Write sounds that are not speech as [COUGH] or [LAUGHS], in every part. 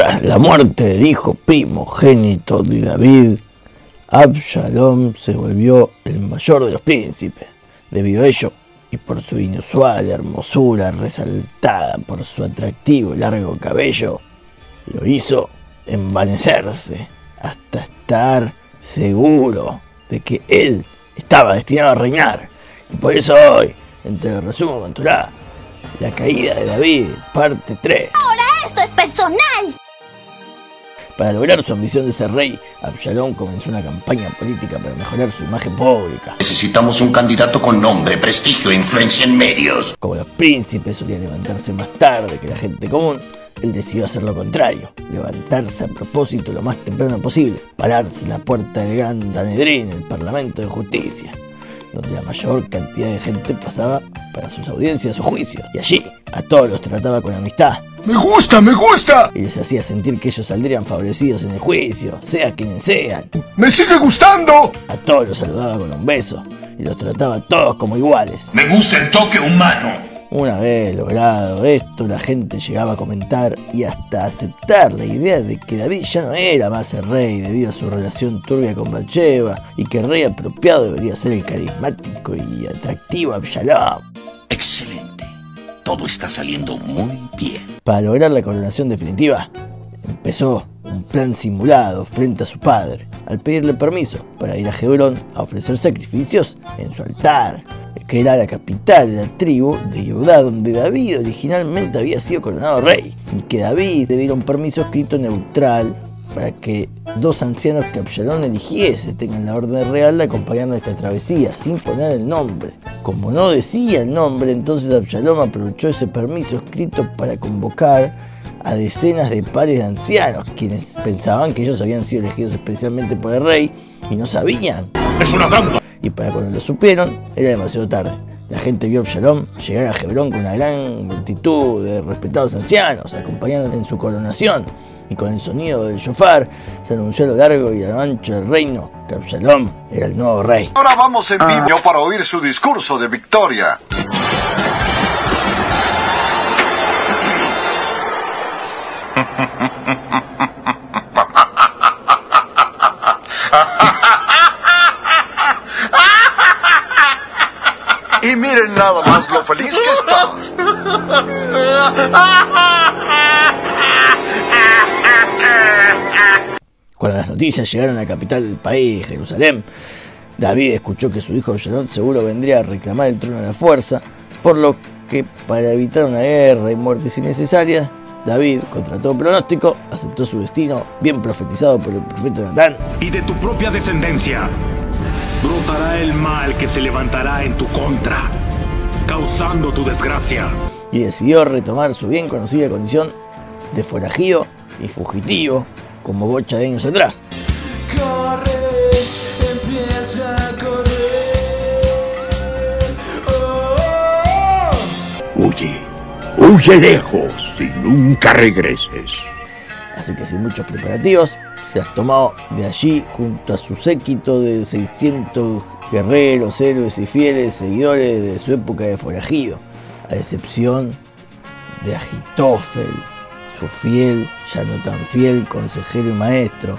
Tras la muerte del hijo primogénito de David, Absalom se volvió el mayor de los príncipes. Debido a ello, y por su inusual hermosura resaltada por su atractivo largo cabello, lo hizo envanecerse hasta estar seguro de que él estaba destinado a reinar. Y por eso hoy, entre el resumo cultural, la caída de David, parte 3. Ahora esto es personal. Para lograr su ambición de ser rey, Absalón comenzó una campaña política para mejorar su imagen pública. Necesitamos un candidato con nombre, prestigio e influencia en medios. Como los príncipes solían levantarse más tarde que la gente común, él decidió hacer lo contrario, levantarse a propósito lo más temprano posible, pararse en la puerta del Gran Sanedrín, el Parlamento de Justicia, donde la mayor cantidad de gente pasaba para sus audiencias o juicios, y allí a todos los trataba con amistad. ¡Me gusta, me gusta! Y les hacía sentir que ellos saldrían favorecidos en el juicio, sea quienes sean. ¡Me sigue gustando! A todos los saludaba con un beso y los trataba a todos como iguales. Me gusta el toque humano. Una vez logrado esto, la gente llegaba a comentar y hasta aceptar la idea de que David ya no era más el rey debido a su relación turbia con Bathsheba y que el rey apropiado debería ser el carismático y atractivo Absalom. Excelente. Todo está saliendo muy bien. Para lograr la coronación definitiva, empezó un plan simulado frente a su padre, al pedirle permiso para ir a Hebrón a ofrecer sacrificios en su altar, que era la capital de la tribu de Judá, donde David originalmente había sido coronado rey, y que David le dieron permiso escrito neutral para que dos ancianos que Absalón eligiese tengan la orden real de acompañarnos a esta travesía, sin poner el nombre. Como no decía el nombre, entonces Absalón aprovechó ese permiso escrito para convocar a decenas de pares de ancianos, quienes pensaban que ellos habían sido elegidos especialmente por el rey y no sabían. ¡Es una trampa! Y para cuando lo supieron, era demasiado tarde. La gente vio a Absalom llegar a Hebrón con una gran multitud de respetados ancianos, acompañándole en su coronación. Y con el sonido del shofar se anunció a lo largo y a lo ancho del reino que Absalom era el nuevo rey. Ahora vamos en vivo para oír su discurso de victoria. Y miren nada más lo feliz que está. [LAUGHS] Cuando las noticias llegaron a la capital del país, Jerusalén, David escuchó que su hijo Absalom seguro vendría a reclamar el trono de la fuerza, por lo que para evitar una guerra y muertes innecesarias, David, contra todo pronóstico, aceptó su destino bien profetizado por el profeta Natán. Y de tu propia descendencia brotará el mal que se levantará en tu contra, causando tu desgracia. y decidió retomar su bien conocida condición de forajido y fugitivo como bocha de años atrás. Huye, huye lejos y nunca regreses. Así que sin muchos preparativos, se las tomó de allí junto a su séquito de 600 guerreros, héroes y fieles seguidores de su época de forajido, a excepción de Agitofel, su fiel, ya no tan fiel consejero y maestro,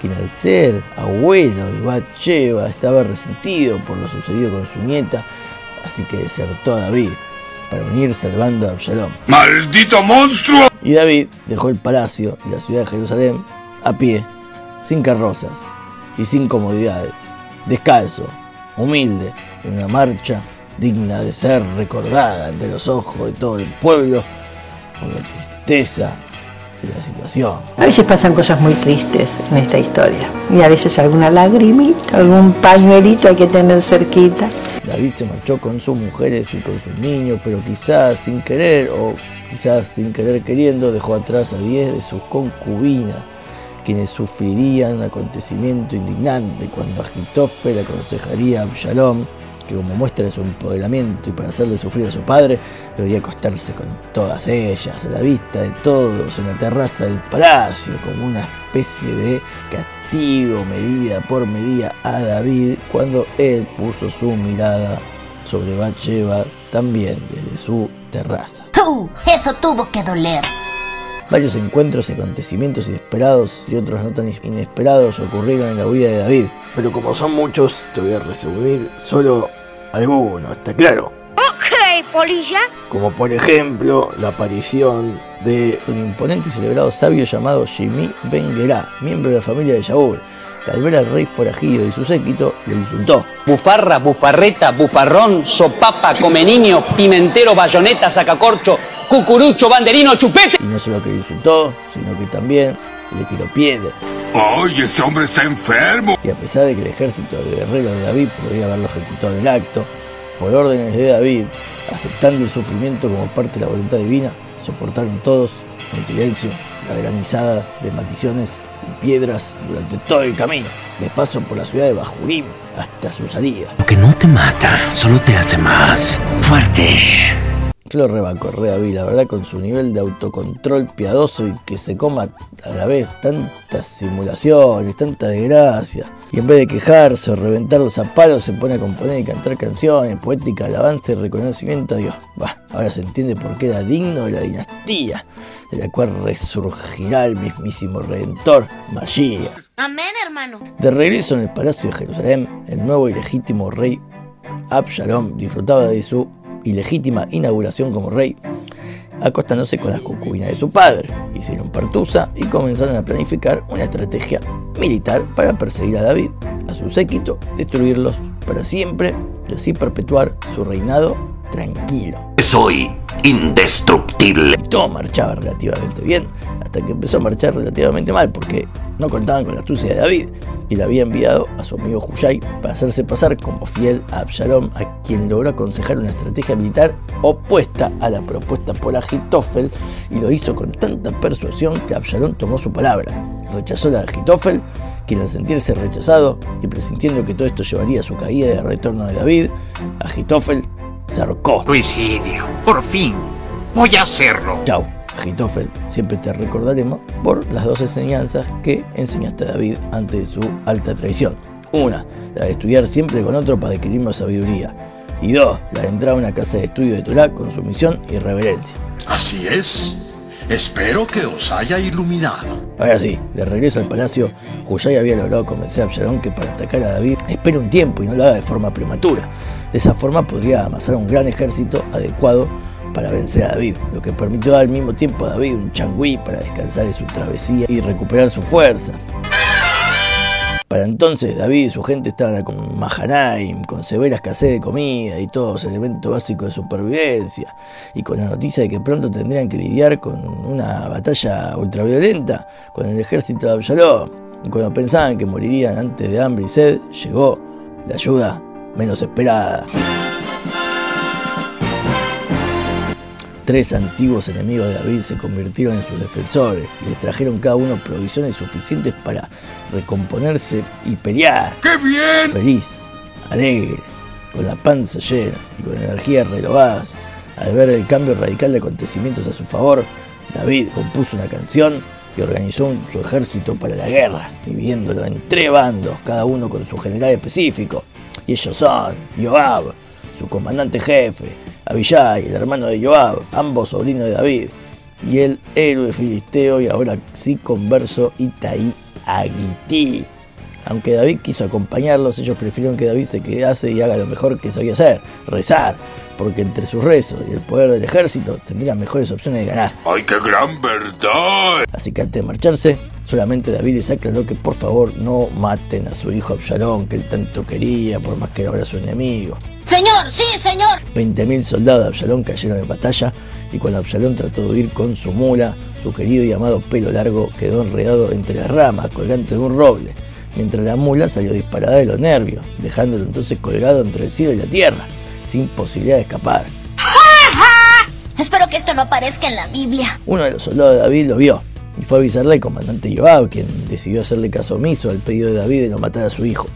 quien al ser abuelo de Bathsheba estaba resentido por lo sucedido con su nieta, así que desertó a David para unirse al bando de Absalom. ¡Maldito monstruo! Y David dejó el palacio y la ciudad de Jerusalén a pie, sin carrozas y sin comodidades, descalzo, humilde, en una marcha digna de ser recordada ante los ojos de todo el pueblo por la tristeza de la situación. A veces pasan cosas muy tristes en esta historia y a veces alguna lagrimita, algún pañuelito hay que tener cerquita. David se marchó con sus mujeres y con sus niños, pero quizás sin querer o quizás sin querer queriendo dejó atrás a 10 de sus concubinas, quienes sufrirían un acontecimiento indignante cuando Agitofel aconsejaría a Absalom que como muestra de su empoderamiento y para hacerle sufrir a su padre, debería acostarse con todas ellas a la vista de todos en la terraza del palacio, como una especie de castigo medida por medida a David cuando él puso su mirada sobre Bathsheba también desde su terraza. ¡Uh! Eso tuvo que doler. Varios encuentros y acontecimientos inesperados y otros no tan inesperados ocurrieron en la vida de David. Pero como son muchos, te voy a resumir solo algunos, ¿está claro? Ok, polilla. Como por ejemplo la aparición de un imponente y celebrado sabio llamado Jimmy Ben Gerá, miembro de la familia de Shaul, que al ver al rey forajido y su séquito le insultó. Bufarra, bufarreta, bufarrón, sopapa, come niño, pimentero, bayoneta, sacacorcho, cucurucho, banderino, chupete. Y no solo que le insultó, sino que también le tiró piedra. ¡Ay, este hombre está enfermo! Y a pesar de que el ejército de guerreros de David podría haberlo ejecutado en el acto, por órdenes de David, aceptando el sufrimiento como parte de la voluntad divina, soportaron todos en silencio la granizada de maldiciones y piedras durante todo el camino, de paso por la ciudad de Bajurim hasta su salida. Lo que no te mata, solo te hace más fuerte. Yo lo rebanco re David, la verdad, con su nivel de autocontrol piadoso y que se coma a la vez tantas simulaciones, tanta desgracia. Y en vez de quejarse o reventar los zapatos, se pone a componer y cantar canciones, poética, alabanza y reconocimiento a Dios. Bah, ahora se entiende por qué era digno de la dinastía, de la cual resurgirá el mismísimo Redentor, Mashiach. Amén, hermano. De regreso en el palacio de Jerusalén, el nuevo y legítimo rey Absalom disfrutaba de su ilegítima inauguración como rey, acostándose con las concubinas de su padre. Hicieron partusa y comenzaron a planificar una estrategia militar para perseguir a David, a su séquito, destruirlos para siempre y así perpetuar su reinado tranquilo. Soy indestructible. Todo marchaba relativamente bien, hasta que empezó a marchar relativamente mal, porque no contaban con la astucia de David, y le había enviado a su amigo Hushai para hacerse pasar como fiel a Absalom, a quien logró aconsejar una estrategia militar opuesta a la propuesta por Agitofel, y lo hizo con tanta persuasión que Absalom tomó su palabra. Rechazó la de Agitofel, quien al sentirse rechazado y presintiendo que todo esto llevaría a su caída y al retorno de David, Agitofel se ahorcó. Suicidio. Por fin. Voy a hacerlo. Chau, Agitofel, siempre te recordaremos por las dos enseñanzas que enseñaste a David ante su alta traición. Una, la de estudiar siempre con otro para adquirir más sabiduría. Y dos, la de entrar a una casa de estudio de Torah con sumisión y reverencia. Así es. Espero que os haya iluminado. Ahora sí, de regreso al palacio, Hushai había logrado convencer a Absalón que para atacar a David espere un tiempo y no lo haga de forma prematura. De esa forma podría amasar un gran ejército adecuado para vencer a David, lo que permitió al mismo tiempo a David un changüí para descansar en su travesía y recuperar su fuerza. Para entonces David y su gente estaban con Mahanaim, con severa escasez de comida y todos elementos básicos de supervivencia, y con la noticia de que pronto tendrían que lidiar con una batalla ultraviolenta con el ejército de Absalom. Y cuando pensaban que morirían antes de hambre y sed, llegó la ayuda menos esperada. Tres antiguos enemigos de David se convirtieron en sus defensores y les trajeron cada uno provisiones suficientes para recomponerse y pelear. ¡Qué bien! Feliz, alegre, con la panza llena y con energías renovadas. Al ver el cambio radical de acontecimientos a su favor, David compuso una canción y organizó su ejército para la guerra, dividiéndolo en tres bandos, cada uno con su general específico. Y ellos son Joab, su comandante jefe, Abishai, el hermano de Joab, ambos sobrinos de David, y el héroe filisteo y ahora sí converso Itaí Agití. Aunque David quiso acompañarlos, ellos prefirieron que David se quedase y haga lo mejor que sabía hacer, rezar, porque entre sus rezos y el poder del ejército tendrían mejores opciones de ganar. ¡Ay, qué gran verdad! Así que antes de marcharse, solamente David les aclaró que por favor no maten a su hijo Absalón, que él tanto quería, por más que ahora su enemigo. Señor, sí, señor. 20.000 soldados de Absalón cayeron en batalla y cuando Absalón trató de huir con su mula, su querido y amado pelo largo quedó enredado entre las ramas, colgante de un roble, mientras la mula salió disparada de los nervios, dejándolo entonces colgado entre el cielo y la tierra, sin posibilidad de escapar. Espero que esto no aparezca en la Biblia. Uno de los soldados de David lo vio y fue a avisarle al comandante Joab, quien decidió hacerle caso omiso al pedido de David de no matar a su hijo.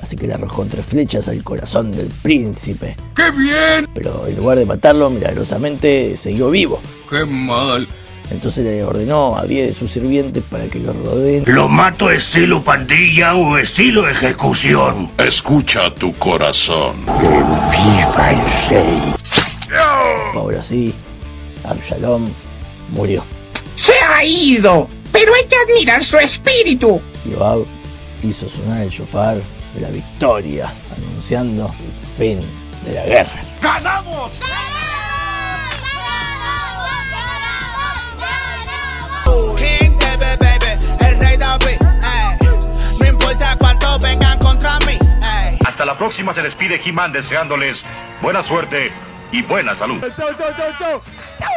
Así que le arrojó tres flechas al corazón del príncipe. ¡Qué bien! Pero en lugar de matarlo, milagrosamente siguió vivo. ¡Qué mal! Entonces le ordenó a 10 de sus sirvientes para que lo rodeen. ¿Lo mato estilo pandilla o estilo ejecución? Escucha tu corazón. Que viva el rey. Ahora sí, Absalom murió. Se ha ido, pero hay que admirar su espíritu. Joab hizo sonar el shofar de la victoria, anunciando el fin de la guerra. ¡Ganamos! Hasta la próxima se despide He-Man deseándoles buena suerte y buena salud. Chau, chau, chau. Chau.